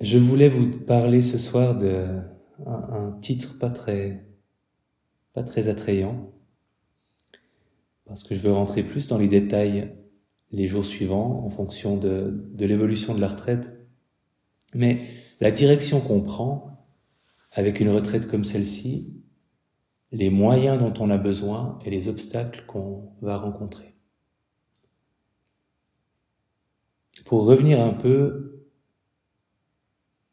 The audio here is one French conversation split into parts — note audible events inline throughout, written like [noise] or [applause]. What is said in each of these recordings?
je voulais vous parler ce soir d'un un titre pas très, pas très attrayant, parce que je veux rentrer plus dans les détails les jours suivants en fonction de, de l'évolution de la retraite. Mais la direction qu'on prend avec une retraite comme celle-ci, les moyens dont on a besoin et les obstacles qu'on va rencontrer. Pour revenir un peu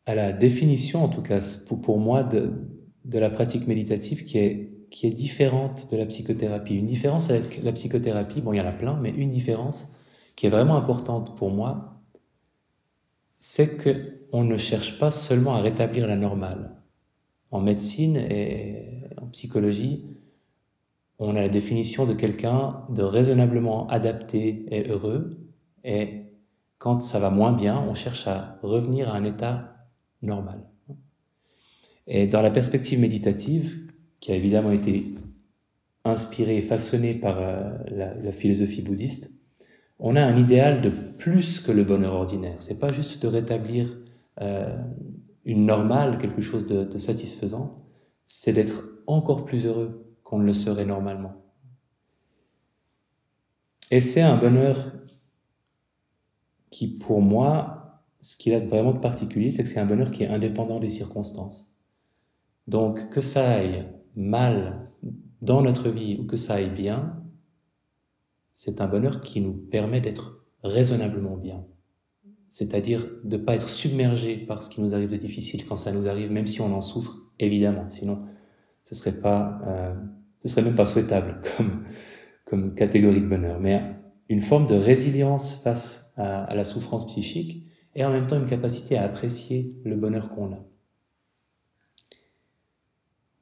à la définition, en tout cas pour, moi, de, la pratique méditative qui est, qui est différente de la psychothérapie. Une différence avec la psychothérapie, bon, il y en a plein, mais une différence qui est vraiment importante pour moi, c'est qu'on ne cherche pas seulement à rétablir la normale. En médecine et en psychologie, on a la définition de quelqu'un de raisonnablement adapté et heureux, et quand ça va moins bien, on cherche à revenir à un état normal. Et dans la perspective méditative, qui a évidemment été inspirée et façonnée par euh, la, philosophie bouddhiste, on a un idéal de plus que le bonheur ordinaire. C'est pas juste de rétablir euh, une normale, quelque chose de, de satisfaisant, c'est d'être encore plus heureux qu'on ne le serait normalement. Et c'est un bonheur qui, pour moi, ce qu'il a vraiment de particulier, c'est que c'est un bonheur qui est indépendant des circonstances. Donc, que ça aille mal dans notre vie ou que ça aille bien, c'est un bonheur qui nous permet d'être raisonnablement bien. C'est-à-dire de ne pas être submergé par ce qui nous arrive de difficile quand ça nous arrive, même si on en souffre, évidemment. Sinon, ce serait pas, euh, ce serait même pas souhaitable [laughs] comme, comme catégorie de bonheur. Mais une forme de résilience face à, à la souffrance psychique et en même temps une capacité à apprécier le bonheur qu'on a.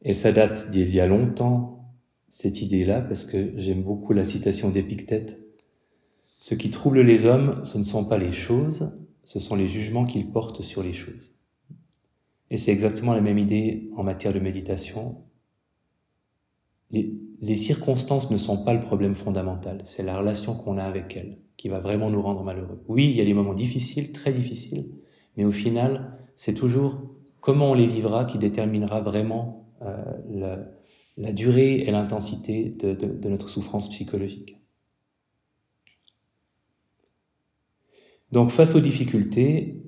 Et ça date d'il y a longtemps, cette idée-là parce que j'aime beaucoup la citation d'Épictète. Ce qui trouble les hommes, ce ne sont pas les choses, ce sont les jugements qu'ils portent sur les choses. Et c'est exactement la même idée en matière de méditation. Les, circonstances ne sont pas le problème fondamental, c'est la relation qu'on a avec elles qui va vraiment nous rendre malheureux. Oui, il y a des moments difficiles, très difficiles, mais au final, c'est toujours comment on les vivra qui déterminera vraiment euh, la durée et l'intensité de, notre souffrance psychologique. Donc face aux difficultés,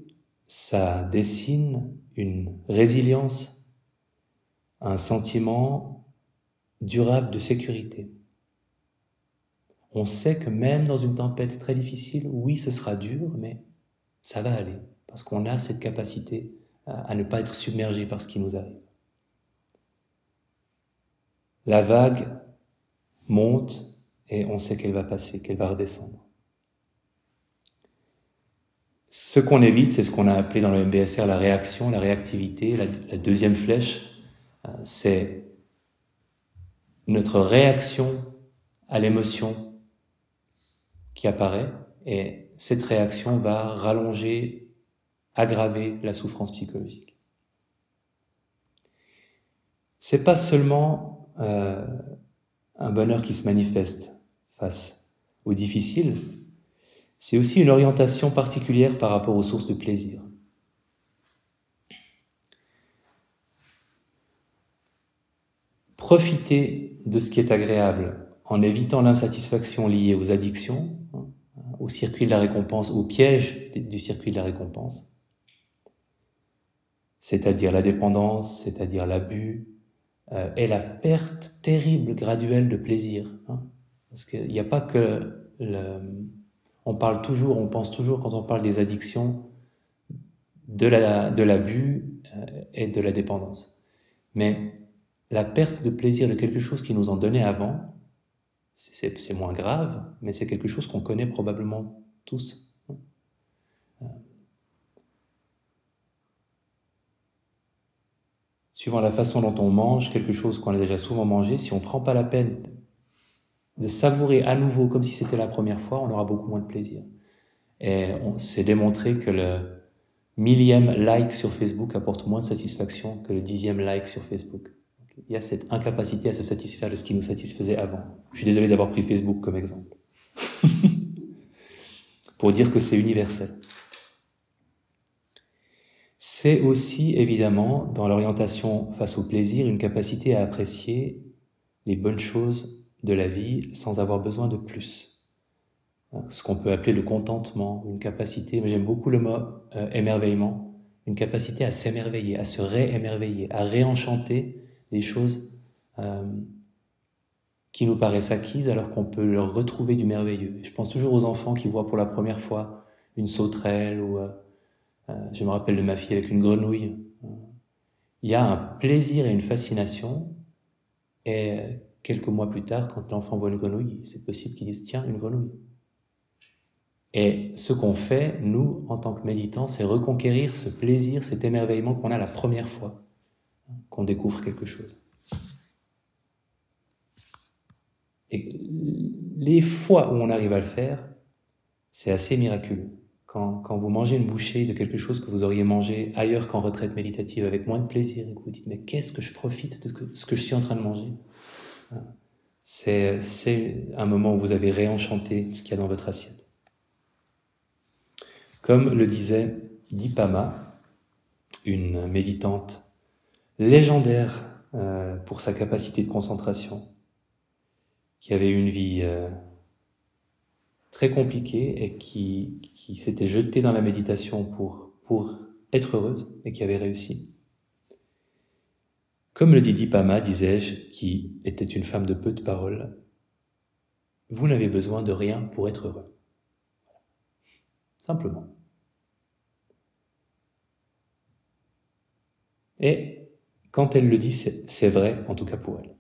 ça dessine une résilience, un sentiment durable de sécurité. On sait que même dans une tempête très difficile, oui, ce sera dur, mais ça va aller, parce qu'on a cette capacité à ne pas être submergé par ce qui nous arrive. La vague monte et on sait qu'elle va passer, qu'elle va redescendre. Ce qu'on évite, c'est ce qu'on a appelé dans le MBSR la réaction, la réactivité. La, deuxième flèche, euh, c'est notre réaction à l'émotion qui apparaît et cette réaction va rallonger, aggraver la souffrance psychologique. C'est pas seulement euh, un bonheur qui se manifeste face au difficile, c'est aussi une orientation particulière par rapport aux sources de plaisir. Profiter de ce qui est agréable en évitant l'insatisfaction liée aux addictions, hein, au circuit de la récompense, au piège du circuit de la récompense, c'est-à-dire la dépendance, c'est-à-dire l'abus, euh, est la perte terrible, graduelle de plaisir. Hein. Parce qu'il n'y a pas que le... On parle toujours, on pense toujours, quand on parle des addictions, de l'abus la, de euh, et de la dépendance. Mais la perte de plaisir de quelque chose qui nous en donnait avant, c'est moins grave, mais c'est quelque chose qu'on connaît probablement tous. Hein. Euh, suivant la façon dont on mange quelque chose qu'on a déjà souvent mangé, si on ne prend pas la peine de savourer à nouveau comme si c'était la première fois, on aura beaucoup moins de plaisir. Et on s'est démontré que le millième like sur Facebook apporte moins de satisfaction que le dixième like sur Facebook. Il y a cette incapacité à se satisfaire de ce qui nous satisfaisait avant. Je suis désolé d'avoir pris Facebook comme exemple. [laughs] Pour dire que c'est universel. c'est aussi évidemment dans l'orientation face au plaisir une capacité à apprécier les bonnes choses de la vie sans avoir besoin de plus. Ce qu'on peut appeler le contentement, une capacité, j'aime beaucoup le mot euh, émerveillement, une capacité à s'émerveiller, à se réémerveiller, à réenchanter des choses euh, qui nous paraissent acquises alors qu'on peut leur retrouver du merveilleux. Je pense toujours aux enfants qui voient pour la première fois une sauterelle ou euh, euh, je me rappelle de ma fille avec une grenouille. Il y a un plaisir et une fascination et quelques mois plus tard, quand l'enfant voit une grenouille, c'est possible qu'il dise tiens, une grenouille. Et ce qu'on fait, nous, en tant que méditants, c'est reconquérir ce plaisir, cet émerveillement qu'on a la première fois qu'on découvre quelque chose. Et les fois où on arrive à le faire, c'est assez miraculeux. Quand, quand, vous mangez une bouchée de quelque chose que vous auriez mangé ailleurs qu'en retraite méditative avec moins de plaisir et que vous dites mais qu'est-ce que je profite de ce que je suis en train de manger? C'est un moment où vous avez réenchanté ce qu'il y a dans votre assiette. Comme le disait Dipama, une méditante légendaire euh, pour sa capacité de concentration, qui avait une vie euh, très compliquée et qui, s'était jetée dans la méditation pour, pour être heureuse et qui avait réussi. Comme le dit Dipama, disais-je, qui était une femme de peu de paroles, vous n'avez besoin de rien pour être heureux. Simplement. Et quand elle le dit, c'est vrai, en tout cas pour elle.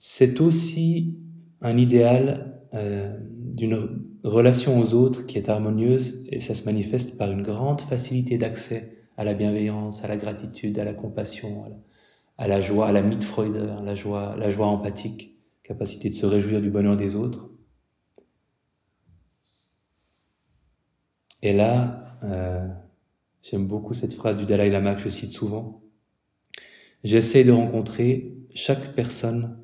c'est aussi un idéal euh, d'une relation aux autres qui est harmonieuse et ça se manifeste par une grande facilité d'accès à la bienveillance, à la gratitude, à la compassion, à la, joie, à la Mitfreude, à la joie, la joie empathique, capacité de se réjouir du bonheur des autres. Et là, euh, j'aime beaucoup cette phrase du Dalai Lama que je cite souvent. J'essaie de rencontrer chaque personne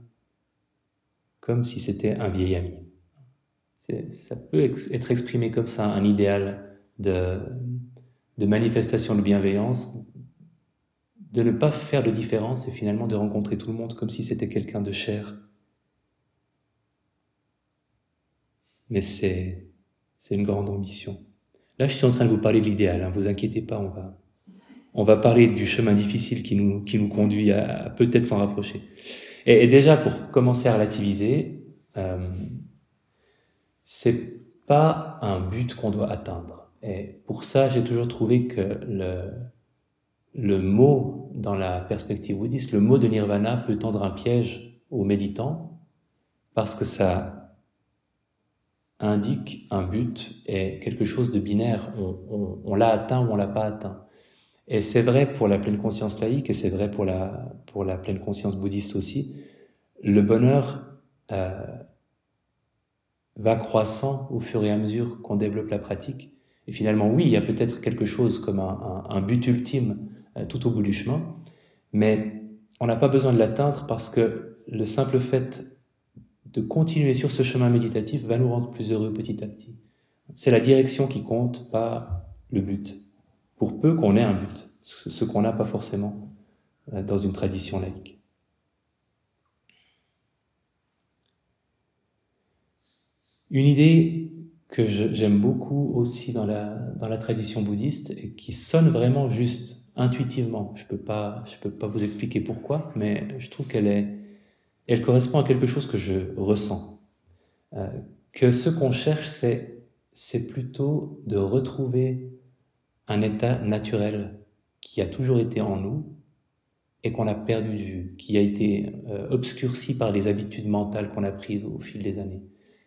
comme si c'était un vieil ami. Ça peut être exprimé comme ça, un idéal de, de manifestation de bienveillance, de ne pas faire de différence et finalement de rencontrer tout le monde comme si c'était quelqu'un de cher. Mais c'est une grande ambition. Là, je suis en train de vous parler de l'idéal, hein, vous inquiétez pas, on va, on va parler du chemin difficile qui nous, qui nous conduit à peut-être s'en rapprocher. Et, déjà, pour commencer à relativiser, euh, c'est pas un but qu'on doit atteindre. Et pour ça, j'ai toujours trouvé que le, le mot, dans la perspective bouddhiste, le mot de nirvana peut tendre un piège aux méditants parce que ça indique un but et quelque chose de binaire. On, on, l'a atteint ou on l'a pas atteint. Et c'est vrai pour la pleine conscience laïque et c'est vrai pour la, pour la pleine conscience bouddhiste aussi. Le bonheur euh, va croissant au fur et à mesure qu'on développe la pratique. Et finalement, oui, il y a peut-être quelque chose comme un, un, un but ultime euh, tout au bout du chemin, mais on n'a pas besoin de l'atteindre parce que le simple fait de continuer sur ce chemin méditatif va nous rendre plus heureux petit à petit. C'est la direction qui compte, pas le but pour peu qu'on ait un but, ce qu'on n'a pas forcément euh, dans une tradition laïque. Une idée que j'aime beaucoup aussi dans la, dans la tradition bouddhiste et qui sonne vraiment juste, intuitivement. Je peux pas, je peux pas vous expliquer pourquoi, mais je trouve qu'elle est, elle correspond à quelque chose que je ressens. Euh, que ce qu'on cherche, c'est, c'est plutôt de retrouver un état naturel qui a toujours été en nous et qu'on a perdu de vue, qui a été euh, obscurci par les habitudes mentales qu'on a prises au fil des années.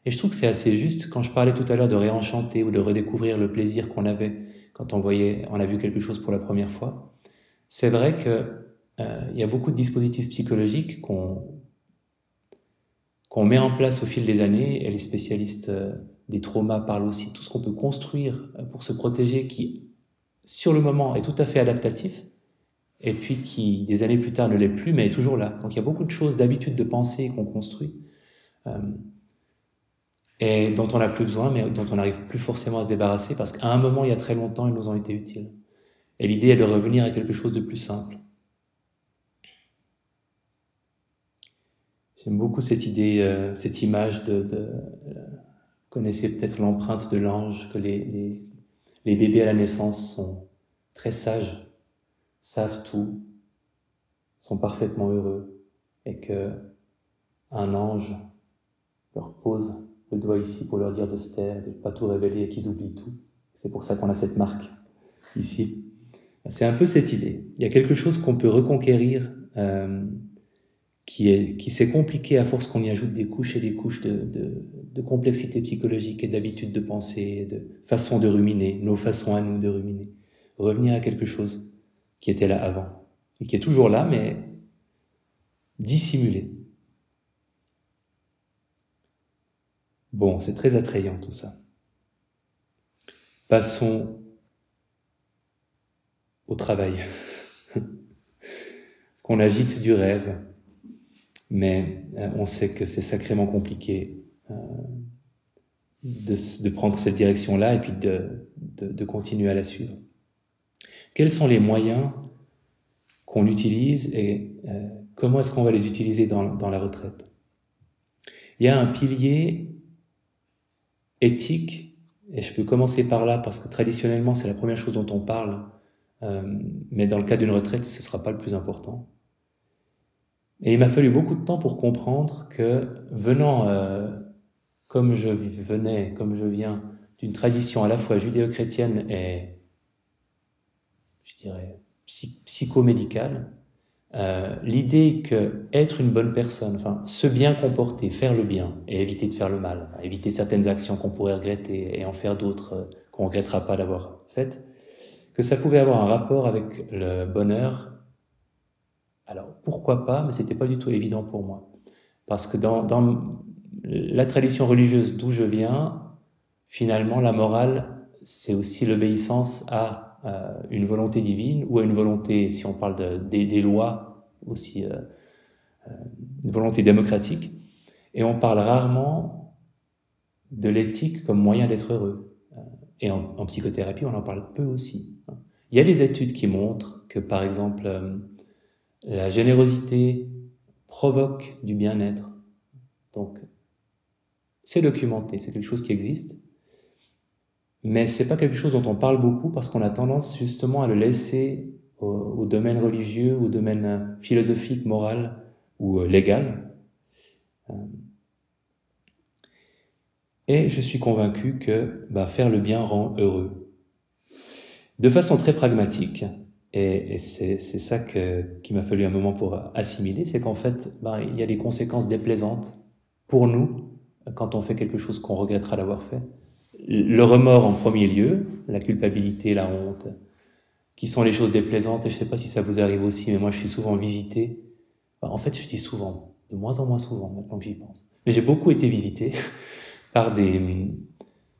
Et je trouve que c'est assez juste quand je parlais tout à l'heure de réenchanter ou de redécouvrir le plaisir qu'on avait quand on voyait, on a vu quelque chose pour la première fois. C'est vrai que euh, il y a beaucoup de dispositifs psychologiques qu'on qu'on met en place au fil des années, et les spécialistes euh, des traumas parlent aussi, tout ce qu'on peut construire pour se protéger qui sur le moment est tout à fait adaptatif, et puis qui, des années plus tard, ne l'est plus, mais est toujours là. Donc il y a beaucoup de choses, d'habitude de pensée qu'on construit. Euh, et dont on n'a plus besoin, mais dont on n'arrive plus forcément à se débarrasser, parce qu'à un moment, il y a très longtemps, ils nous ont été utiles. Et l'idée est de revenir à quelque chose de plus simple. J'aime beaucoup cette idée, euh, cette image de... de euh, vous connaissez peut-être l'empreinte de l'ange, que les, les, les bébés à la naissance sont très sages, savent tout, sont parfaitement heureux, et que un ange leur pose le doigt ici pour leur dire de se taire, de ne pas tout révéler et qu'ils oublient tout. C'est pour ça qu'on a cette marque ici. C'est un peu cette idée. Il y a quelque chose qu'on peut reconquérir euh, qui est qui s'est compliqué à force qu'on y ajoute des couches et des couches de, de, de complexité psychologique et d'habitude de penser, de façon de ruminer, nos façons à nous de ruminer. Revenir à quelque chose qui était là avant et qui est toujours là, mais dissimulé. Bon, c'est très attrayant tout ça. Passons au travail. [laughs] Qu'on agite du rêve, mais euh, on sait que c'est sacrément compliqué euh, de, prendre cette direction-là et puis de, de, continuer à la suivre. Quels sont les moyens qu'on utilise et euh, comment est-ce qu'on va les utiliser dans, dans la retraite? Il y a un pilier éthique, et je peux commencer par là parce que traditionnellement c'est la première chose dont on parle, euh, mais dans le cas d'une retraite, ce ne sera pas le plus important. Et il m'a fallu beaucoup de temps pour comprendre que venant, euh, comme je venais, comme je viens, d'une tradition à la fois judéo-chrétienne et, je dirais, psychomédicale, euh, l'idée que être une bonne personne, enfin se bien comporter, faire le bien et éviter de faire le mal, éviter certaines actions qu'on pourrait regretter et en faire d'autres euh, qu'on regrettera pas d'avoir faites, que ça pouvait avoir un rapport avec le bonheur. Alors pourquoi pas, mais c'était pas du tout évident pour moi, parce que dans, la tradition religieuse d'où je viens, finalement la morale c'est aussi l'obéissance à euh, une volonté divine ou à une volonté, si on parle de, des, lois, aussi euh, euh, une volonté démocratique. Et on parle rarement de l'éthique comme moyen d'être heureux. Et en, psychothérapie, on en parle peu aussi. Il y a des études qui montrent que, par exemple, la générosité provoque du bien-être. Donc, c'est documenté, c'est quelque chose qui existe mais c'est pas quelque chose dont on parle beaucoup parce qu'on a tendance justement à le laisser au, domaine religieux, au domaine euh, philosophique, moral ou euh, légal. Euh, et je suis convaincu que bah, faire le bien rend heureux. De façon très pragmatique, et, c'est ça qu'il m'a fallu un moment pour assimiler, c'est qu'en fait, bah, il y a des conséquences déplaisantes pour nous quand on fait quelque chose qu'on regrettera d'avoir fait le remords en premier lieu, la culpabilité, la honte, qui sont les choses déplaisantes, et je ne sais pas si ça vous arrive aussi, mais moi je suis souvent visité. en fait, je dis souvent, de moins en moins souvent maintenant que j'y pense. Mais j'ai beaucoup été visité [laughs] par des,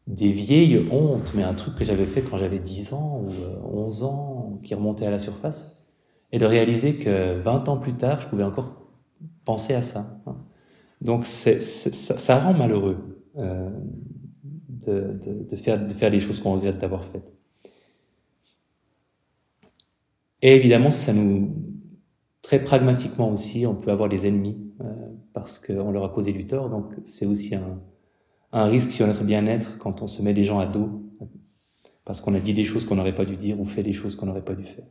des vieilles hontes, mais un truc que j'avais fait quand j'avais 10 ans ou 11 euh, ans, qui remontait à la surface, et de réaliser que 20 ans plus tard, je pouvais encore penser à ça. Hein. Donc ça, rend malheureux. Euh, de, faire, de faire les choses qu'on regrette d'avoir faites. Et évidemment, ça nous, très pragmatiquement aussi, on peut avoir des ennemis euh, parce qu'on leur a causé du tort. Donc c'est aussi un, un, risque sur notre bien-être quand on se met des gens à dos parce qu'on a dit des choses qu'on n'aurait pas dû dire ou fait des choses qu'on n'aurait pas dû faire.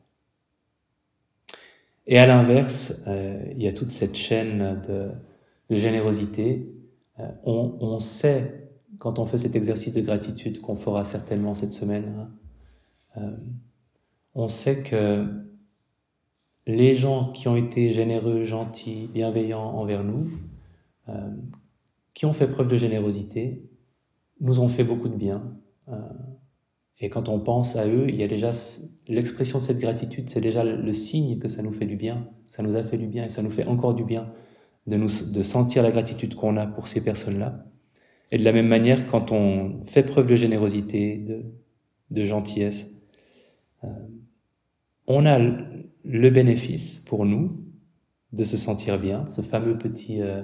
Et à l'inverse, euh, il y a toute cette chaîne de, générosité. Euh, on, sait quand on fait cet exercice de gratitude qu'on fera certainement cette semaine, hein, euh, on sait que les gens qui ont été généreux, gentils, bienveillants envers nous, qui ont fait preuve de générosité, nous ont fait beaucoup de bien. Euh, et quand on pense à eux, il y a déjà l'expression de cette gratitude, c'est déjà le signe que ça nous fait du bien, ça nous a fait du bien et ça nous fait encore du bien de, nous, de sentir la gratitude qu'on a pour ces personnes-là. Et de la même manière, quand on fait preuve de générosité, de, de gentillesse, euh, on a le bénéfice pour nous de se sentir bien, ce fameux petit, euh,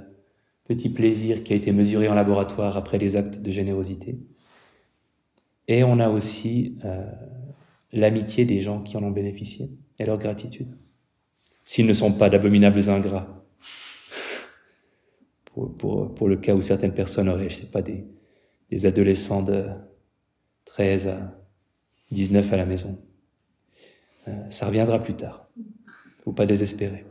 petit plaisir qui a été mesuré en laboratoire après les actes de générosité. Et on a aussi euh, l'amitié des gens qui en ont bénéficié et leur gratitude. S'ils ne sont pas d'abominables ingrats. [laughs] Pour, pour, pour, le cas où certaines personnes auraient, je sais pas, des, des adolescents de 13 à 19 à la maison. Euh, ça reviendra plus tard. Faut pas désespérer.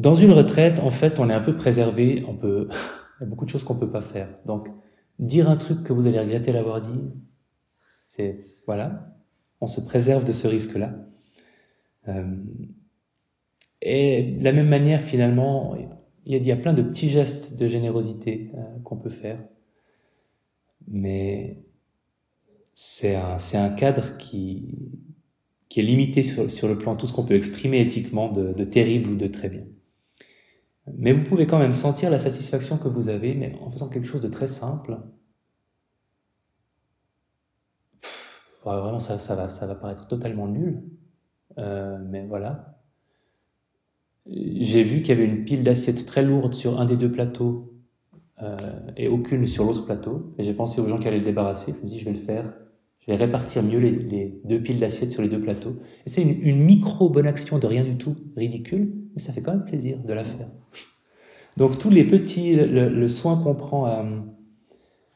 Dans une retraite, en fait, on est un peu préservé. On peut, [laughs] il y a beaucoup de choses qu'on peut pas faire. Donc, dire un truc que vous allez regretter l'avoir dit, c'est voilà, on se préserve de ce risque-là. Euh, et de la même manière, finalement, il y, a, plein de petits gestes de générosité euh, qu'on peut faire, mais c'est un, un, cadre qui, qui est limité sur, sur le plan tout ce qu'on peut exprimer éthiquement de, de terrible ou de très bien. Mais vous pouvez quand même sentir la satisfaction que vous avez, mais en faisant quelque chose de très simple. vraiment, ça, va paraître totalement nul. Euh, mais voilà. J'ai vu qu'il y avait une pile d'assiettes très lourde sur un des deux plateaux euh, et aucune sur l'autre plateau. Et j'ai pensé aux gens qui allaient le débarrasser. Je me dis, je vais le faire. Je vais répartir mieux les, deux piles d'assiettes sur les deux plateaux. C'est une, une micro bonne action de rien du tout, ridicule, mais ça fait quand même plaisir de la faire. Donc tous les petits, le, soin qu'on prend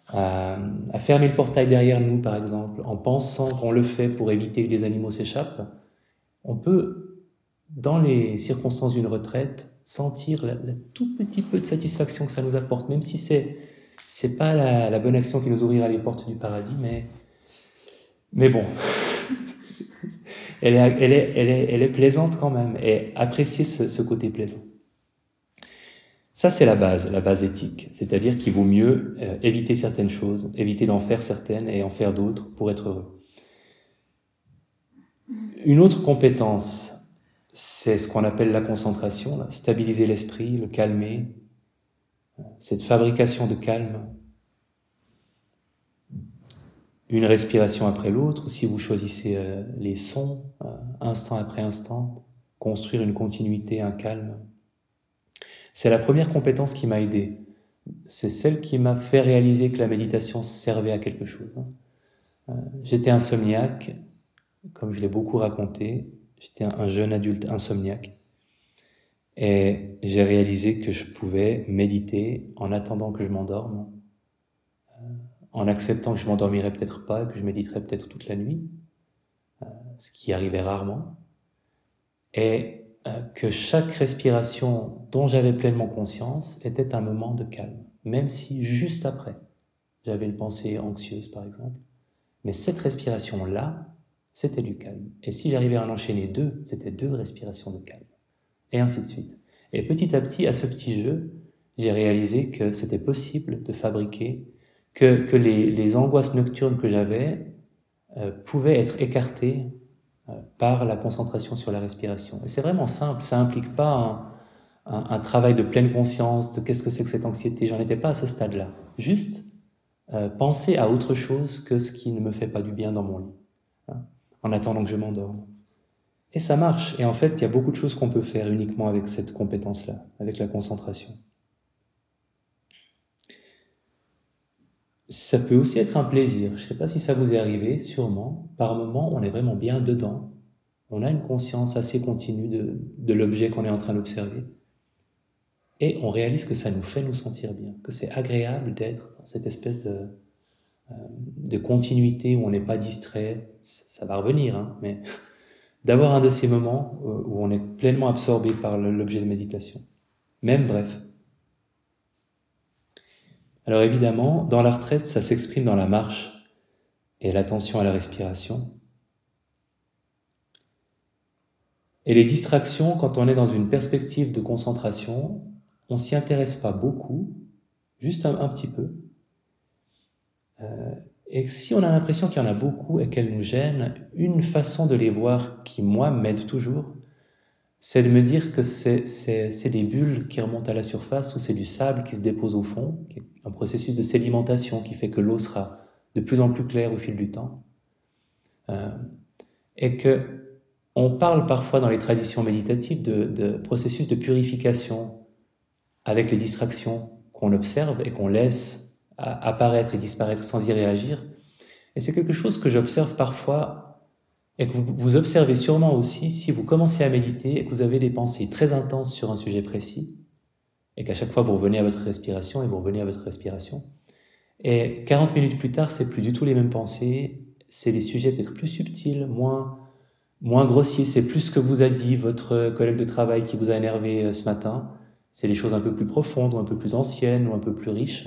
à, fermer le portail derrière nous, par exemple, en pensant qu'on le fait pour éviter que les animaux s'échappent, on peut, dans les circonstances d'une retraite, sentir le tout petit peu de satisfaction que ça nous apporte, même si c'est c'est pas la, bonne action qui nous ouvrira les portes du paradis, mais mais bon, elle, est, elle, est, elle, est, elle est plaisante quand même, et apprécier ce côté plaisant. Ça, c'est la base, la base éthique. C'est-à-dire qu'il vaut mieux euh, éviter certaines choses, éviter d'en faire certaines et en faire d'autres pour être heureux. Une autre compétence, c'est ce qu'on appelle la concentration, stabiliser l'esprit, le calmer, cette fabrication de calme. Une respiration après l'autre, si vous choisissez euh, les sons, euh, instant après instant, construire une continuité, un calme. C'est la première compétence qui m'a aidé. C'est celle qui m'a fait réaliser que la méditation servait à quelque chose. Hein. Euh, j'étais insomniaque, comme je l'ai beaucoup raconté. J'étais un jeune adulte insomniaque. Et j'ai réalisé que je pouvais méditer en attendant que je m'endorme, en acceptant que je m'endormirais peut-être pas, que je méditerais peut-être toute la nuit, euh, ce qui arrivait rarement. Et euh, que chaque respiration dont j'avais pleinement conscience était un moment de calme, même si juste après, j'avais une pensée anxieuse par exemple. Mais cette respiration-là, c'était du calme. Et si j'arrivais à en enchaîner deux, c'était deux respirations de calme. Et ainsi de suite. Et petit à petit, à ce petit jeu, j'ai réalisé que c'était possible de fabriquer, que, les, angoisses nocturnes que j'avais euh, pouvaient être écartées euh, par la concentration sur la respiration. Et c'est vraiment simple, ça implique pas un, travail de pleine conscience de qu'est-ce que c'est que cette anxiété. J'en étais pas à ce stade-là. Juste euh, penser à autre chose que ce qui ne me fait pas du bien dans mon lit, hein, en attendant que je m'endorme. Et ça marche. Et en fait, il y a beaucoup de choses qu'on peut faire uniquement avec cette compétence-là, avec la concentration. Ça peut aussi être un plaisir. Je ne sais pas si ça vous est arrivé, sûrement. Par moment, on est vraiment bien dedans. On a une conscience assez continue de, de l'objet qu'on est en train d'observer. Et on réalise que ça nous fait nous sentir bien, que c'est agréable d'être dans cette espèce de, euh, de continuité où on n'est pas distrait. Ça va revenir, hein, mais [laughs] d'avoir un de ces moments où on est pleinement absorbé par l'objet de méditation. Même bref. Alors évidemment, dans la retraite, ça s'exprime dans la marche et l'attention à la respiration. Et les distractions, quand on est dans une perspective de concentration, on s'y intéresse pas beaucoup, juste un, petit peu. Euh, et si on a l'impression qu'il y en a beaucoup et qu'elles nous gênent, une façon de les voir qui, moi, m'aide toujours, c'est de me dire que c'est des bulles qui remontent à la surface ou c'est du sable qui se dépose au fond, un processus de sédimentation qui fait que l'eau sera de plus en plus claire au fil du temps. Euh, et que on parle parfois dans les traditions méditatives de, processus de purification avec les distractions qu'on observe et qu'on laisse apparaître et disparaître sans y réagir. Et c'est quelque chose que j'observe parfois et que vous, vous, observez sûrement aussi si vous commencez à méditer et que vous avez des pensées très intenses sur un sujet précis et qu'à chaque fois vous revenez à votre respiration et vous revenez à votre respiration. Et 40 minutes plus tard, c'est plus du tout les mêmes pensées, c'est des sujets peut-être plus subtils, moins moins grossier, c'est plus ce que vous a dit votre collègue de travail qui vous a énervé euh, ce matin, c'est les choses un peu plus profondes ou un peu plus anciennes ou un peu plus riches.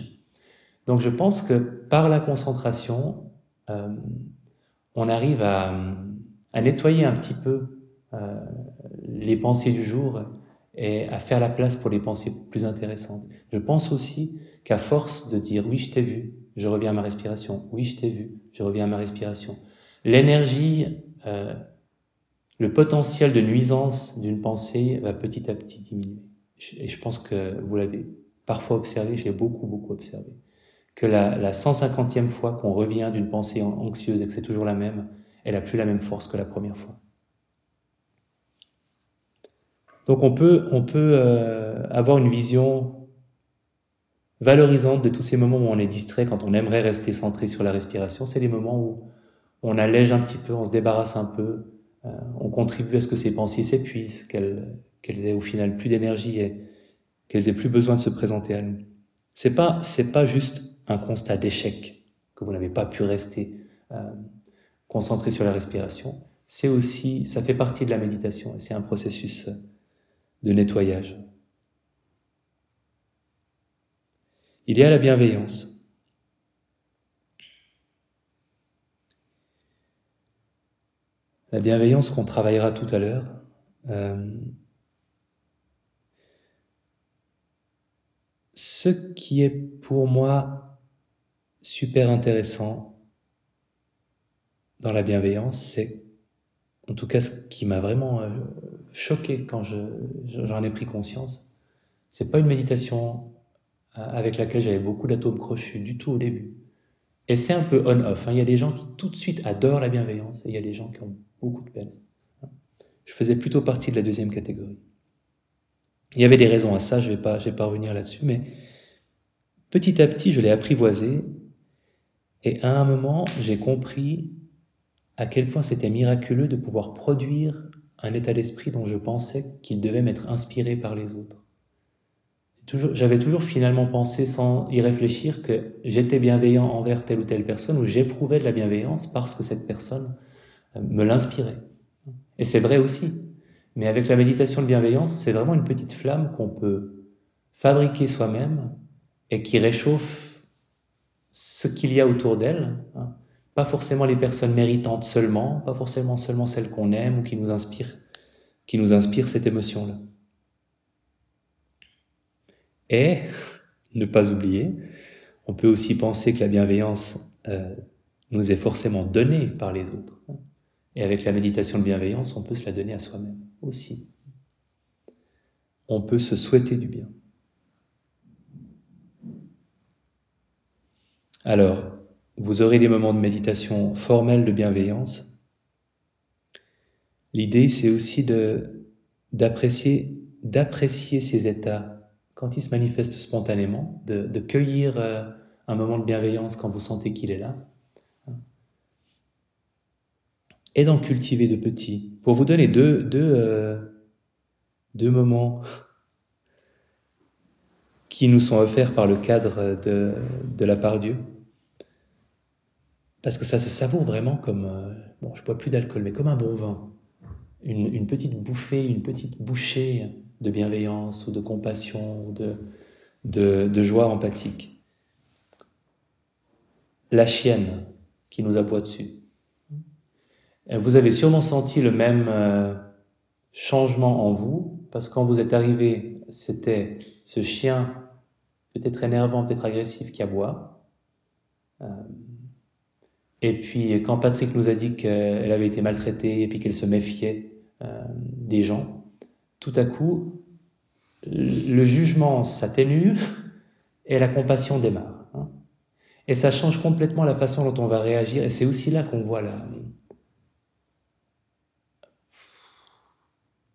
Donc je pense que par la concentration, euh, on arrive à, à, nettoyer un petit peu euh, les pensées du jour et à faire la place pour les pensées plus intéressantes. Je pense aussi qu'à force de dire oui, je t'ai vu, je reviens à ma respiration, oui, je t'ai vu, je reviens à ma respiration, l'énergie euh, le potentiel de nuisance d'une pensée va petit à petit diminuer. Et je pense que vous l'avez parfois observé, je l'ai beaucoup, beaucoup observé, que la, la 150e fois qu'on revient d'une pensée anxieuse et que c'est toujours la même, elle a plus la même force que la première fois. Donc on peut, on peut euh, avoir une vision valorisante de tous ces moments où on est distrait, quand on aimerait rester centré sur la respiration. C'est les moments où on allège un petit peu, on se débarrasse un peu, euh, on contribue à ce que ces pensées s'épuisent, qu'elles aient au final plus d'énergie et qu'elles aient plus besoin de se présenter à nous. C'est pas pas juste un constat d'échec que vous n'avez pas pu rester euh, concentré sur la respiration. C'est aussi ça fait partie de la méditation et c'est un processus de nettoyage. Il y a la bienveillance. la bienveillance qu'on travaillera tout à l'heure. Euh, ce qui est pour moi super intéressant dans la bienveillance, c'est en tout cas ce qui m'a vraiment euh, choqué quand j'en ai pris conscience, c'est pas une méditation euh, avec laquelle j'avais beaucoup d'atomes crochus du tout au début. Et c'est un peu on-off. Hein. Il y a des gens qui tout de suite adorent la bienveillance et il y a des gens qui ont beaucoup de peine. Je faisais plutôt partie de la deuxième catégorie. Il y avait des raisons à ça, je ne vais, pas, vais pas revenir là-dessus, mais petit à petit, je l'ai apprivoisé, et à un moment, j'ai compris à quel point c'était miraculeux de pouvoir produire un état d'esprit dont je pensais qu'il devait m'être inspiré par les autres. J'avais toujours finalement pensé sans y réfléchir que j'étais bienveillant envers telle ou telle personne ou j'éprouvais de la bienveillance parce que cette personne me l'inspirer. Et c'est vrai aussi. Mais avec la méditation de bienveillance, c'est vraiment une petite flamme qu'on peut fabriquer soi-même et qui réchauffe ce qu'il y a autour d'elle. Hein. Pas forcément les personnes méritantes seulement, pas forcément seulement celles qu'on aime ou qui nous inspirent, qui nous inspirent cette émotion-là. Et, ne pas oublier, on peut aussi penser que la bienveillance euh, nous est forcément donnée par les autres. Et avec la méditation de bienveillance, on peut se la donner à soi-même aussi. On peut se souhaiter du bien. Alors, vous aurez des moments de méditation formelle de bienveillance. L'idée, c'est aussi d'apprécier, d'apprécier ces états quand ils se manifestent spontanément, de, cueillir euh, un moment de bienveillance quand vous sentez qu'il est là et d'en cultiver de petits. Pour vous donner deux, euh, moments qui nous sont offerts par le cadre de, de la part Dieu. Parce que ça se savoure vraiment comme, euh, bon, je bois plus d'alcool, mais comme un bon vin. Une, petite bouffée, une petite bouchée de bienveillance ou de compassion ou de, de, joie empathique. La chienne qui nous aboie dessus. Euh, vous avez sûrement senti le même euh, changement en vous, parce que quand vous êtes arrivé, c'était ce chien, peut-être énervant, peut-être agressif, qui aboie. Et puis quand Patrick nous a dit qu'elle avait été maltraitée et puis qu'elle se méfiait des gens, tout à coup, le jugement s'atténue [laughs] et la compassion démarre. Hein. Et ça change complètement la façon dont on va réagir. Et c'est aussi là qu'on voit la,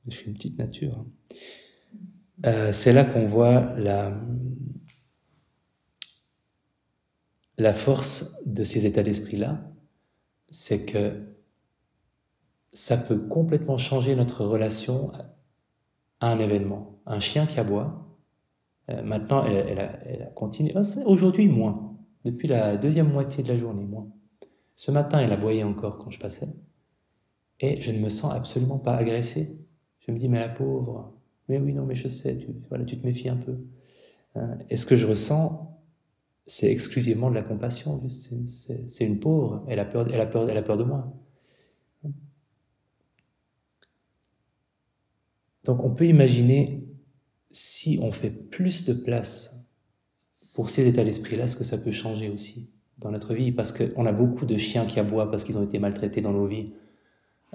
Je suis une petite nature. Hein. Euh, c'est là qu'on voit la, la force de ces états d'esprit-là, c'est que ça peut complètement changer notre relation à un événement. Un chien qui aboie, euh, maintenant, elle, a, continué. Ah, aujourd'hui, moins. Depuis la deuxième moitié de la journée, moins. Ce matin, elle aboyait encore quand je passais. Et je ne me sens absolument pas agressé. Je me dis, mais la pauvre, mais oui, non, mais je sais, tu, voilà, tu te méfies un peu. Hein. et ce que je ressens, c'est exclusivement de la compassion. C'est une pauvre, elle a, peur, elle, a peur, elle a peur de moi. Donc on peut imaginer si on fait plus de place pour ces états d'esprit-là, ce que ça peut changer aussi dans notre vie, parce qu'on a beaucoup de chiens qui aboient parce qu'ils ont été maltraités dans nos vies.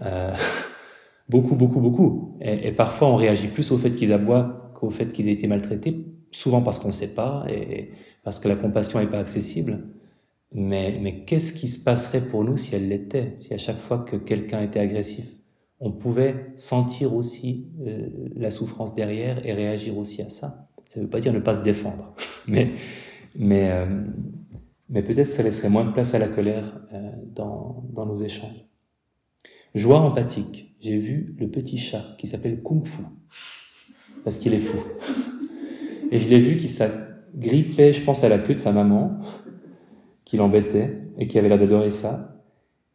Euh, [laughs] beaucoup, beaucoup, beaucoup. Et, parfois, on réagit plus au fait qu'ils aboient qu'au fait qu'ils aient été maltraités, souvent parce qu'on ne sait pas et parce que la compassion n'est pas accessible. Mais, mais qu'est-ce qui se passerait pour nous si elle l'était, si à chaque fois que quelqu'un était agressif, on pouvait sentir aussi euh, la souffrance derrière et réagir aussi à ça? Ça ne veut pas dire ne pas se défendre, [laughs] mais, mais, euh, mais peut-être ça laisserait moins de place à la colère euh, dans, dans nos échanges. Joie empathique. J'ai vu le petit chat qui s'appelle Kung Fu, parce qu'il est fou. Et je l'ai vu qui s'agrippait, je pense, à la queue de sa maman, qui l'embêtait et qui avait l'air d'adorer ça.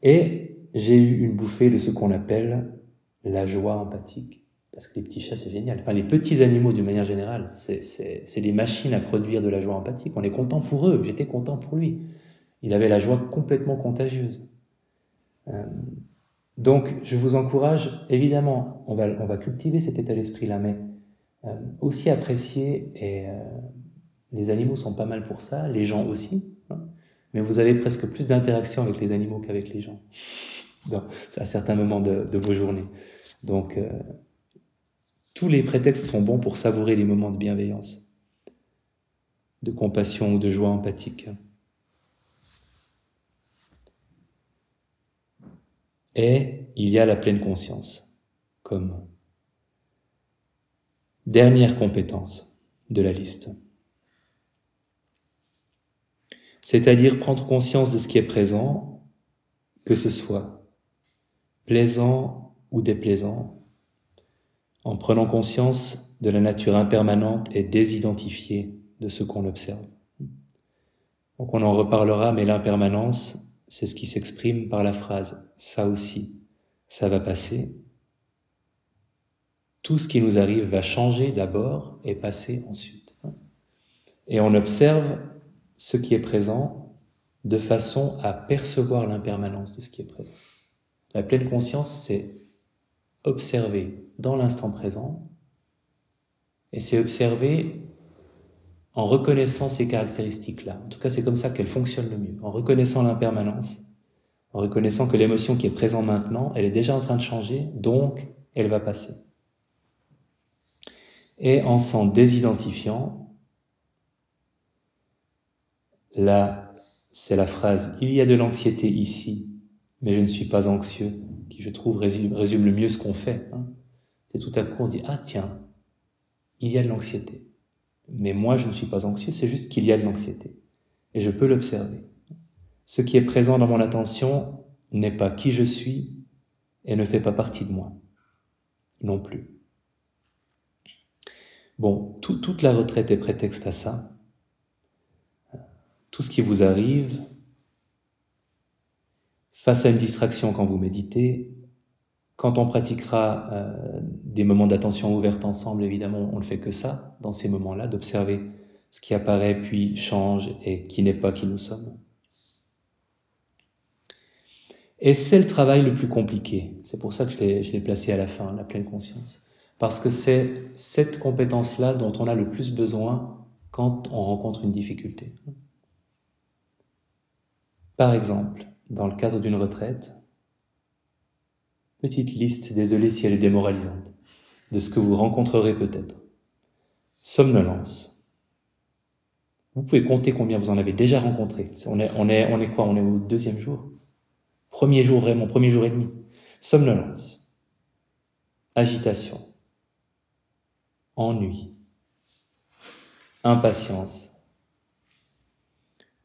Et j'ai eu une bouffée de ce qu'on appelle la joie empathique. Parce que les petits chats, c'est génial. Enfin, les petits animaux, d'une manière générale, c'est des machines à produire de la joie empathique. On est content pour eux. J'étais content pour lui. Il avait la joie complètement contagieuse. Euh, donc, je vous encourage, évidemment, on va, on va cultiver cet état d'esprit-là, mais aussi apprécier, et euh, les animaux sont pas mal pour ça, les gens aussi, hein. mais vous avez presque plus d'interaction avec les animaux qu'avec les gens [laughs] à certains moments de, vos journées. Donc, euh, tous les prétextes sont bons pour savourer les moments de bienveillance, de compassion ou de joie empathique. Et il y a la pleine conscience comme dernière compétence de la liste. C'est-à-dire prendre conscience de ce qui est présent, que ce soit plaisant ou déplaisant, en prenant conscience de la nature impermanente et désidentifiée de ce qu'on observe. Donc on en reparlera, mais l'impermanence, c'est ce qui s'exprime par la phrase ⁇ ça aussi, ça va passer ⁇ Tout ce qui nous arrive va changer d'abord et passer ensuite. Et on observe ce qui est présent de façon à percevoir l'impermanence de ce qui est présent. La pleine conscience, c'est observer dans l'instant présent, et c'est observer en reconnaissant ces caractéristiques-là. En tout cas, c'est comme ça qu'elle fonctionne le mieux, en reconnaissant l'impermanence, en reconnaissant que l'émotion qui est présente maintenant, elle est déjà en train de changer, donc elle va passer. Et en s'en désidentifiant, là, c'est la phrase, il y a de l'anxiété ici, mais je ne suis pas anxieux, qui je trouve résume, le mieux ce qu'on fait. Hein. C'est tout à coup on se dit, ah tiens, il y a de l'anxiété. Mais moi, je ne suis pas anxieux, c'est juste qu'il y a de l'anxiété. Et je peux l'observer. Ce qui est présent dans mon attention n'est pas qui je suis et ne fait pas partie de moi. Non plus. Bon, toute la retraite est prétexte à ça. Tout ce qui vous arrive, face à une distraction quand vous méditez, quand on pratiquera euh, des moments d'attention ouverte ensemble, évidemment, on ne fait que ça, dans ces moments-là, d'observer ce qui apparaît puis change et qui n'est pas qui nous sommes. Et c'est le travail le plus compliqué. C'est pour ça que je l'ai placé à la fin, la pleine conscience. Parce que c'est cette compétence-là dont on a le plus besoin quand on rencontre une difficulté. Par exemple, dans le cadre d'une retraite, petite liste, désolé si elle est démoralisante, de ce que vous rencontrerez peut-être. Somnolence. Vous pouvez compter combien vous en avez déjà rencontré. On est, on est, on est quoi? On est au deuxième jour? Premier jour vraiment, premier jour et demi. Somnolence. agitation, ennui, impatience,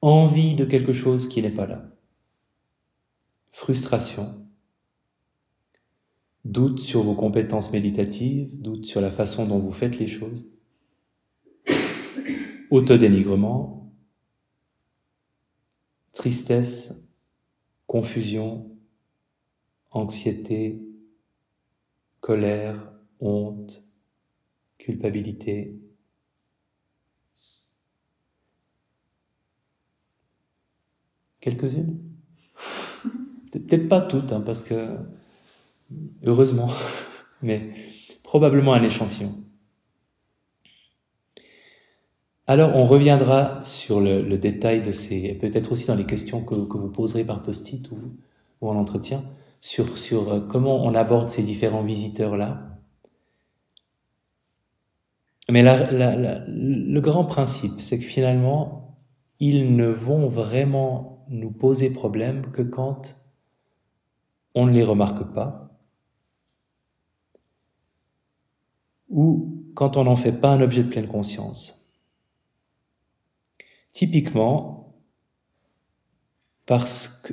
envie de quelque chose qui n'est pas là, frustration, doute sur vos compétences méditatives, doute sur la façon dont vous faites les choses, [coughs] autodénigrement, tristesse, confusion, anxiété, colère, honte, culpabilité. Quelques-unes? Peut-être pas toutes, hein, parce que, heureusement, [laughs] mais probablement un échantillon. Alors, on reviendra sur le, détail de ces, peut-être aussi dans les questions que, vous poserez par post-it ou, en entretien, sur, sur euh, comment on aborde ces différents visiteurs-là. Mais le grand principe, c'est que finalement, ils ne vont vraiment nous poser problème que quand on ne les remarque pas ou quand on n'en fait pas un objet de pleine conscience. Typiquement, parce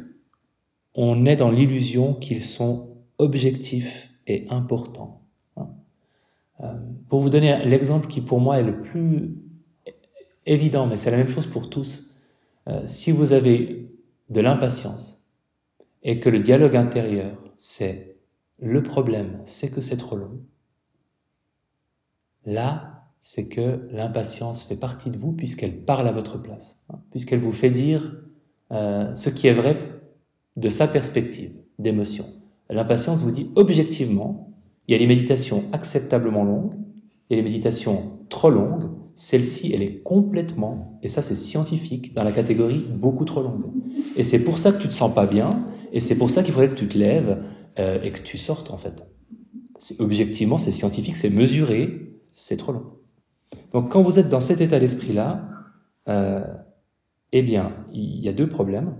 qu'on est dans l'illusion qu'ils sont objectifs et importants. Euh, pour vous donner l'exemple qui pour moi est le plus évident, mais c'est la même chose pour tous, euh, si vous avez de l'impatience et que le dialogue intérieur, c'est le problème, c'est que c'est trop long, là, c'est que l'impatience fait partie de vous puisqu'elle parle à votre place, hein, puisqu'elle vous fait dire euh, ce qui est vrai de sa perspective d'émotion. L'impatience vous dit objectivement, il y a des méditations acceptablement longues, a des méditations trop longues, celle-ci, elle est complètement, et ça c'est scientifique, dans la catégorie beaucoup trop longue. Et c'est pour ça que tu te sens pas bien, et c'est pour ça qu'il faudrait que tu te lèves euh, et que tu sortes en fait. Objectivement, c'est scientifique, c'est mesuré, c'est trop long. Donc quand vous êtes dans cet état d'esprit-là, euh, eh bien, il y a deux problèmes.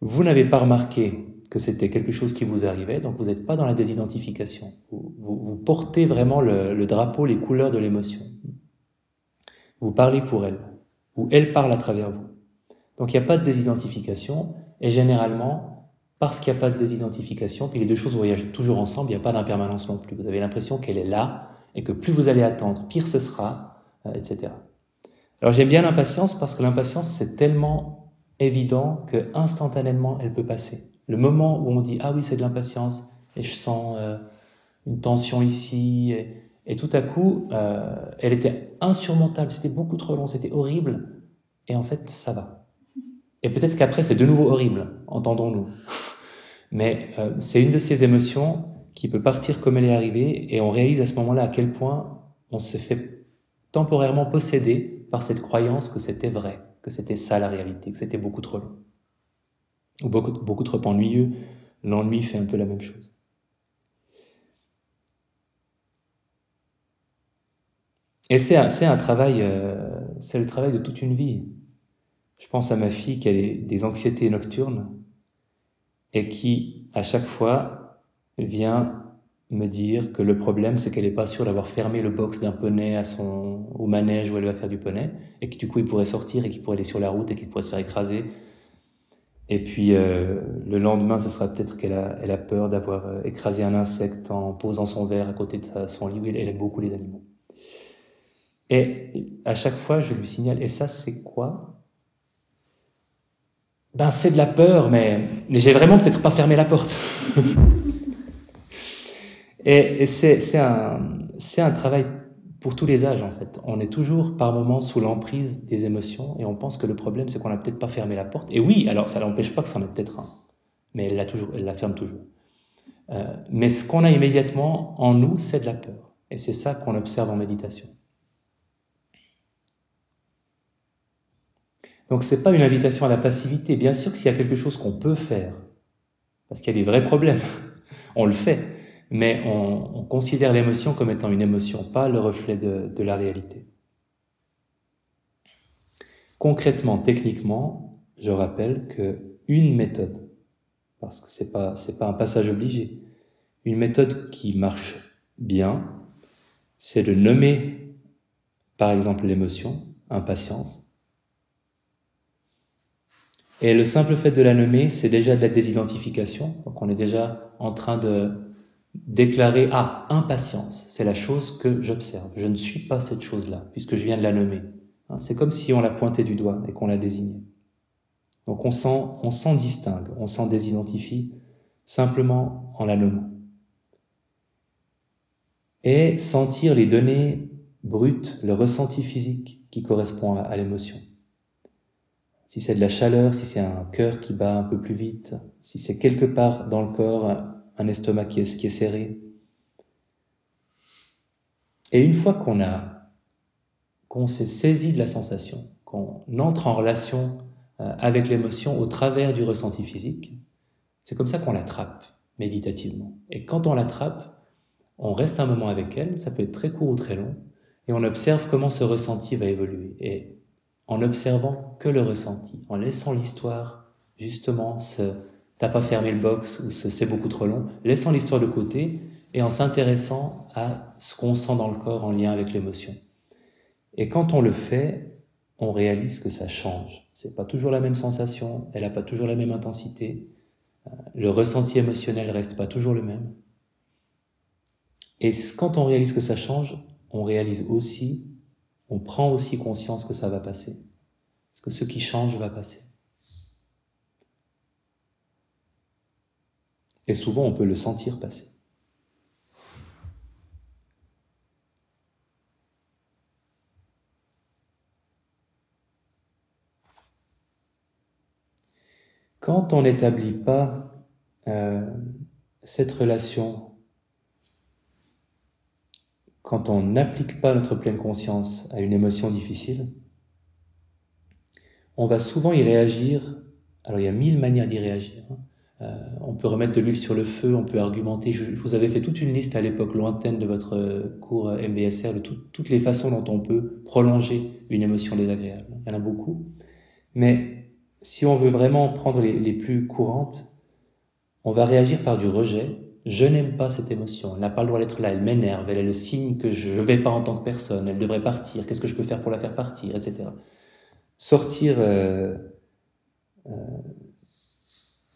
Vous n'avez pas remarqué que c'était quelque chose qui vous arrivait, donc vous n'êtes pas dans la désidentification. Vous, portez vraiment le, drapeau, les couleurs de l'émotion. Vous parlez pour elle, ou elle parle à travers vous. Donc il n'y a pas de désidentification, et généralement, parce qu'il n'y a pas de désidentification, puis les deux choses voyagent toujours ensemble, il n'y a pas d'impermanence non plus. Vous avez l'impression qu'elle est là, et que plus vous allez attendre, pire ce sera, euh, etc. Alors j'aime bien l'impatience parce que l'impatience c'est tellement évident que instantanément elle peut passer. Le moment où on dit ah oui c'est de l'impatience et je sens euh, une tension ici et, tout à coup euh, elle était insurmontable, c'était beaucoup trop long, c'était horrible et en fait ça va. Et peut-être qu'après c'est de nouveau horrible, entendons-nous. Mais c'est une de ces émotions qui peut partir comme elle est arrivée, et on réalise à ce moment-là à quel point on s'est fait temporairement posséder par cette croyance que c'était vrai, que c'était ça la réalité, que c'était beaucoup trop long, ou beaucoup, beaucoup trop ennuyeux. L'ennui fait un peu la même chose. Et c'est un, un, travail, euh, c'est le travail de toute une vie. Je pense à ma fille qui a des anxiétés nocturnes et qui, à chaque fois, vient me dire que le problème, c'est qu'elle n'est pas sûre d'avoir fermé le box d'un poney à son, au manège où elle va faire du poney, et que du coup, il pourrait sortir et qu'il pourrait aller sur la route et qu'il pourrait se faire écraser. Et puis, euh, le lendemain, ce sera peut-être qu'elle a, elle a peur d'avoir euh, écrasé un insecte en posant son verre à côté de son lit où elle aime beaucoup les animaux. Et à chaque fois, je lui signale, et ça, c'est quoi? Ben, c'est de la peur, mais, mais j'ai vraiment peut-être pas fermé la porte. [laughs] Et, c'est un, un travail pour tous les âges en fait. On est toujours par moments sous l'emprise des émotions et on pense que le problème c'est qu'on n'a peut-être pas fermé la porte. Et oui, alors ça n'empêche pas que ça en est peut-être un, mais elle la, toujours, elle la ferme toujours. Euh, mais ce qu'on a immédiatement en nous, c'est de la peur. Et c'est ça qu'on observe en méditation. Donc c'est pas une invitation à la passivité. Bien sûr que s'il y a quelque chose qu'on peut faire, parce qu'il y a des vrais problèmes, [laughs] on le fait mais on, considère l'émotion comme étant une émotion, pas le reflet de, la réalité. Concrètement, techniquement, je rappelle que une méthode, parce que c'est pas c'est pas un passage obligé, une méthode qui marche bien, c'est de nommer, par exemple, l'émotion, impatience. Et le simple fait de la nommer, c'est déjà de la désidentification. Donc on est déjà en train de déclarer, ah, impatience, c'est la chose que j'observe. Je ne suis pas cette chose-là, puisque je viens de la nommer. Hein, c'est comme si on la pointait du doigt et qu'on la désignait. Donc on s'en, on s'en distingue, on s'en désidentifie simplement en la nommant. Et sentir les données brutes, le ressenti physique qui correspond à, l'émotion. Si c'est de la chaleur, si c'est un cœur qui bat un peu plus vite, si c'est quelque part dans le corps un estomac qui est, serré. Et une fois qu'on a, qu'on s'est saisi de la sensation, qu'on entre en relation euh, avec l'émotion au travers du ressenti physique, c'est comme ça qu'on l'attrape méditativement. Et quand on l'attrape, on reste un moment avec elle, ça peut être très court ou très long, et on observe comment ce ressenti va évoluer. Et en observant que le ressenti, en laissant l'histoire justement se t'as pas fermé le box ou ce c'est beaucoup trop long, laissant l'histoire de côté et en s'intéressant à ce qu'on sent dans le corps en lien avec l'émotion. Et quand on le fait, on réalise que ça change. C'est pas toujours la même sensation, elle n'a pas toujours la même intensité, euh, le ressenti émotionnel reste pas toujours le même. Et quand on réalise que ça change, on réalise aussi, on prend aussi conscience que ça va passer. Parce que ce qui change va passer. Et souvent, on peut le sentir passer. Quand on n'établit pas euh, cette relation, quand on n'applique pas notre pleine conscience à une émotion difficile, on va souvent y réagir. Alors il y a mille manières d'y réagir. Hein. Euh, on peut remettre de l'huile sur le feu, on peut argumenter. Je, vous avais fait toute une liste à l'époque lointaine de votre cours MBSR de toutes les façons dont on peut prolonger une émotion désagréable. Il y en a beaucoup. Mais si on veut vraiment prendre les, plus courantes, on va réagir par du rejet. Je n'aime pas cette émotion, elle n'a pas le droit d'être là, elle m'énerve, elle est le signe que je ne vais pas en tant que personne, elle devrait partir, qu'est-ce que je peux faire pour la faire partir, etc. Sortir, euh, euh,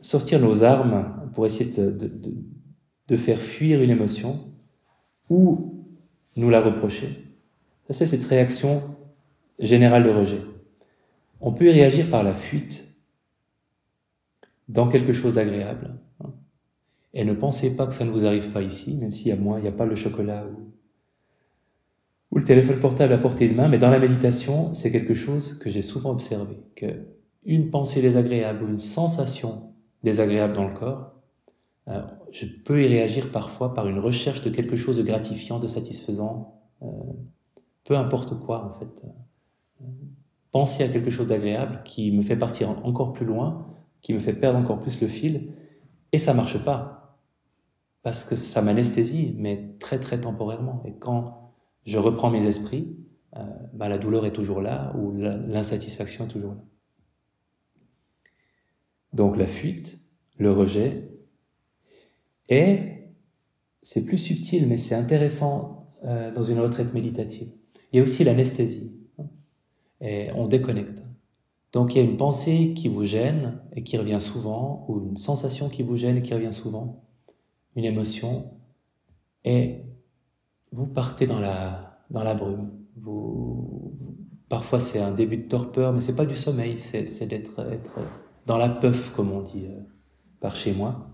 sortir nos armes pour essayer de, faire fuir une émotion ou nous la reprocher. Ça, c'est cette réaction générale de rejet. On peut y réagir par la fuite dans quelque chose d'agréable. Hein. Et ne pensez pas que ça ne vous arrive pas ici, même s'il y a moins, il n'y a pas le chocolat ou, ou, le téléphone portable à portée de main, mais dans la méditation, c'est quelque chose que j'ai souvent observé, que une pensée désagréable ou une sensation désagréable dans le corps, euh, je peux y réagir parfois par une recherche de quelque chose de gratifiant, de satisfaisant, euh, peu importe quoi en fait penser à quelque chose d'agréable qui me fait partir encore plus loin, qui me fait perdre encore plus le fil, et ça marche pas. Parce que ça m'anesthésie, mais très très temporairement. Et quand je reprends mes esprits, euh, bah, la douleur est toujours là, ou l'insatisfaction est toujours là. Donc la fuite, le rejet, et c'est plus subtil, mais c'est intéressant euh, dans une retraite méditative. Il y a aussi l'anesthésie et on déconnecte. Donc il y a une pensée qui vous gêne et qui revient souvent, ou une sensation qui vous gêne et qui revient souvent, une émotion, et vous partez dans la, dans la brume. Parfois c'est un début de torpeur, mais c'est pas du sommeil, c'est d'être être dans la puff, comme on dit euh, par chez moi.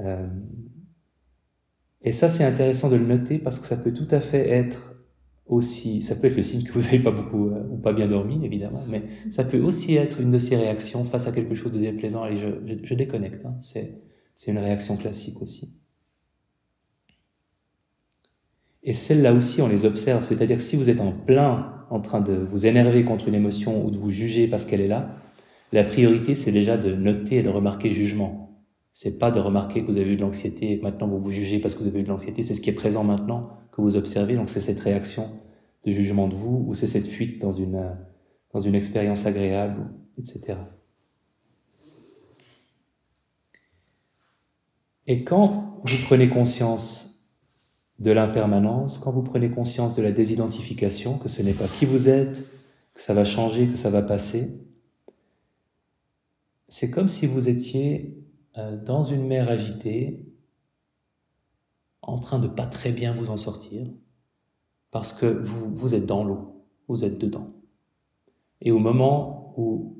Euh, et ça c'est intéressant de le noter parce que ça peut tout à fait être aussi, ça peut être le signe que vous n'avez pas beaucoup euh, ou pas bien dormi, évidemment, mais ça peut aussi être une de ces réactions face à quelque chose de déplaisant. Allez, je, déconnecte, hein. c'est une réaction classique aussi. Et celles-là aussi, on les observe, c'est-à-dire que si vous êtes en plein en train de vous énerver contre une émotion ou de vous juger parce qu'elle est là, la priorité, c'est déjà de noter et de remarquer le jugement. C'est pas de remarquer que vous avez eu de l'anxiété et que maintenant vous vous jugez parce que vous avez eu de l'anxiété, c'est ce qui est présent maintenant que vous observez. Donc c'est cette réaction de jugement de vous ou c'est cette fuite dans une, dans une expérience agréable, etc. Et quand vous prenez conscience de l'impermanence, quand vous prenez conscience de la désidentification, que ce n'est pas qui vous êtes, que ça va changer, que ça va passer, c'est comme si vous étiez euh, dans une mer agitée, en train de pas très bien vous en sortir, parce que vous, vous êtes dans l'eau, vous êtes dedans. Et au moment où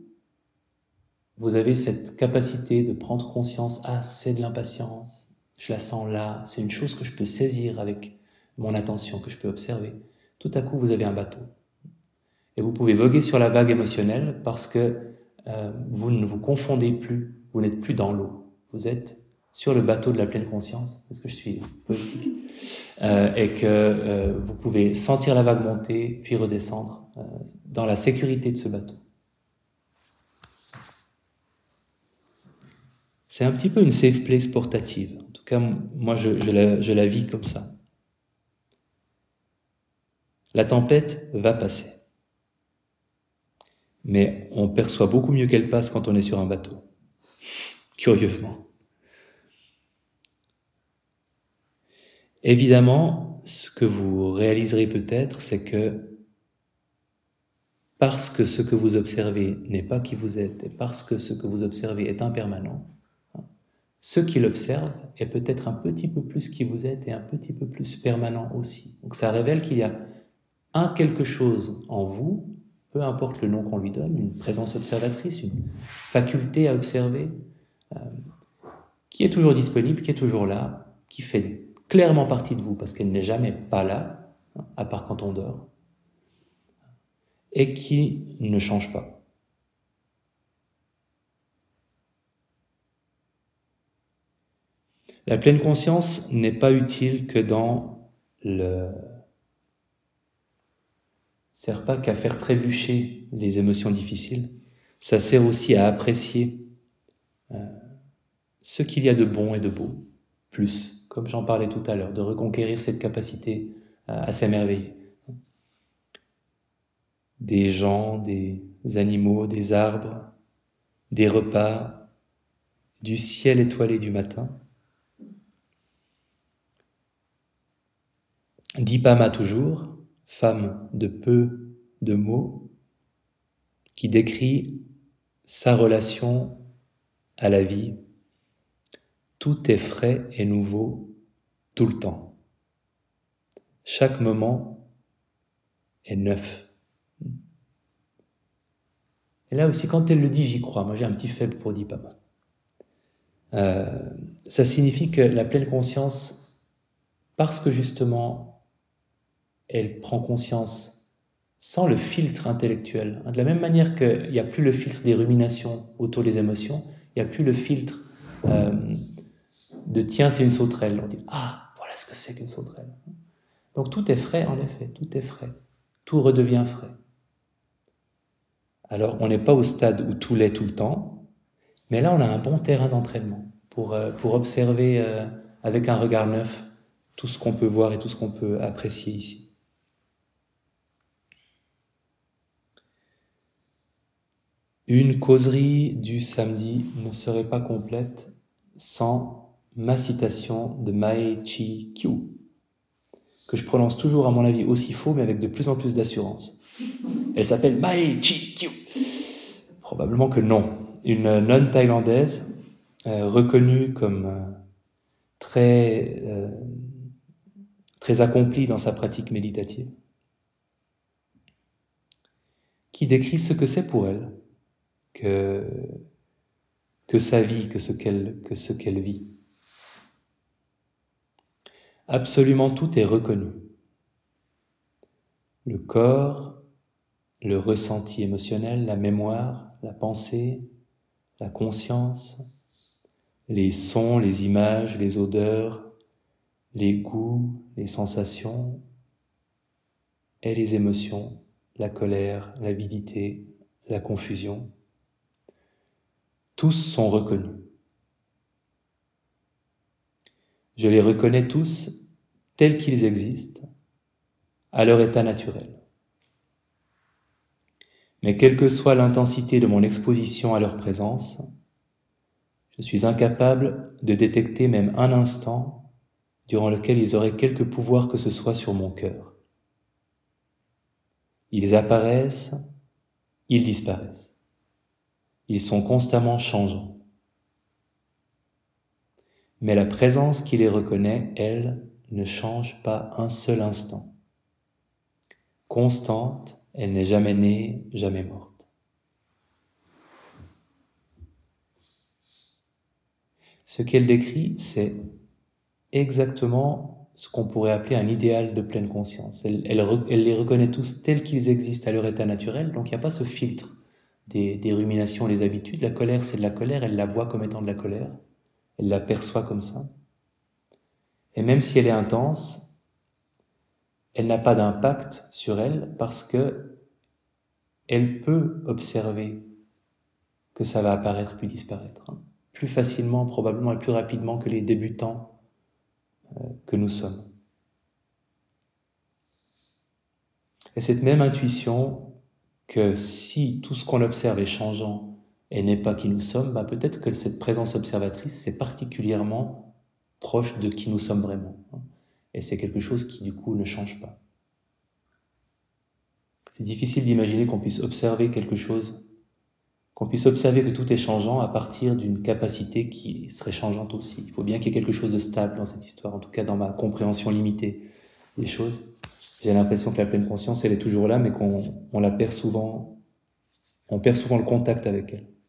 vous avez cette capacité de prendre conscience, ah, c'est de l'impatience, je la sens là, c'est une chose que je peux saisir avec mon attention, que je peux observer. Tout à coup, vous avez un bateau. Et vous pouvez voguer sur la vague émotionnelle parce que euh, vous ne vous confondez plus, vous n'êtes plus dans l'eau. Vous êtes sur le bateau de la pleine conscience, est-ce que je suis politique euh, Et que euh, vous pouvez sentir la vague monter, puis redescendre euh, dans la sécurité de ce bateau. C'est un petit peu une safe place portative. En tout cas, moi, je, la, je la vis comme ça. La tempête va passer. Mais on perçoit beaucoup mieux qu'elle passe quand on est sur un bateau. Curieusement. Évidemment, ce que vous réaliserez peut-être, c'est que parce que ce que vous observez n'est pas qui vous êtes, et parce que ce que vous observez est impermanent, ce qui l'observe est peut-être un petit peu plus qui vous êtes et un petit peu plus permanent aussi. Donc ça révèle qu'il y a un quelque chose en vous, peu importe le nom qu'on lui donne, une présence observatrice, une faculté à observer, euh, qui est toujours disponible, qui est toujours là, qui fait clairement partie de vous parce qu'elle n'est jamais pas là, hein, à part quand on dort, et qui ne change pas. La pleine conscience n'est pas utile que dans le... sert pas qu'à faire trébucher les émotions difficiles, ça sert aussi à apprécier euh, ce qu'il y a de bon et de beau, plus, comme j'en parlais tout à l'heure, de reconquérir cette capacité euh, à s'émerveiller. Des gens, des animaux, des arbres, des repas, du ciel étoilé du matin, Dipama toujours, femme de peu de mots, qui décrit sa relation à la vie. Tout est frais et nouveau tout le temps. Chaque moment est neuf. Et là aussi, quand elle le dit, j'y crois. Moi, j'ai un petit faible pour Dipama. Euh, ça signifie que la pleine conscience, parce que justement elle prend conscience sans le filtre intellectuel. De la même manière qu'il n'y a plus le filtre des ruminations autour des émotions, il n'y a plus le filtre euh, de tiens, c'est une sauterelle. On dit ah, voilà ce que c'est qu'une sauterelle. Donc tout est frais, en effet, tout est frais. Tout redevient frais. Alors on n'est pas au stade où tout l'est tout le temps, mais là on a un bon terrain d'entraînement pour, euh, pour observer euh, avec un regard neuf tout ce qu'on peut voir et tout ce qu'on peut apprécier ici. Une causerie du samedi ne serait pas complète sans ma citation de Mae Chi Kyu, que je prononce toujours à mon avis aussi faux, mais avec de plus en plus d'assurance. Elle s'appelle Mae Chi Kyu. Probablement que non. Une nonne thaïlandaise, euh, reconnue comme euh, très, euh, très accomplie dans sa pratique méditative, qui décrit ce que c'est pour elle que, sa vie, que ce qu'elle vit. Absolument tout est reconnu. Le corps, le ressenti émotionnel, la mémoire, la pensée, la conscience, les sons, les images, les odeurs, les goûts, les sensations et les émotions, la colère, l'avidité, la confusion. Tous sont reconnus. Je les reconnais tous tels qu'ils existent, à leur état naturel. Mais quelle que soit l'intensité de mon exposition à leur présence, Je suis incapable de détecter même un instant durant lequel ils auraient quelque pouvoir que ce soit sur mon cœur. Ils apparaissent, ils disparaissent. Ils sont constamment changeants. Mais la présence qui les reconnaît, elle, ne change pas un seul instant. Constante, elle n'est jamais née, jamais morte. Ce qu'elle décrit, c'est exactement ce qu'on pourrait appeler un idéal de pleine conscience. Elle, les reconnaît tous tels qu'ils existent à leur état naturel, donc il n'y a pas ce filtre des, des ruminations, les habitudes. La colère, c'est de la colère, elle la voit comme étant de la colère, elle la perçoit comme ça. Et même si elle est intense, elle n'a pas d'impact sur elle parce que elle peut observer que ça va apparaître puis disparaître. Hein. Plus facilement, probablement, et plus rapidement que les débutants euh, que nous sommes. Et cette même intuition que si tout ce qu'on observe est changeant et n'est pas qui nous sommes, bah peut-être que cette présence observatrice, c'est particulièrement proche de qui nous sommes vraiment. Hein. Et c'est quelque chose qui, du coup, ne change pas. C'est difficile d'imaginer qu'on puisse observer quelque chose, qu'on puisse observer que tout est changeant à partir d'une capacité qui serait changeante aussi. Il faut bien qu'il y ait quelque chose de stable dans cette histoire, en tout cas dans ma compréhension limitée des choses. J'ai l'impression que la pleine conscience, elle est toujours là, mais qu'on la perd souvent, on perd souvent le contact avec elle.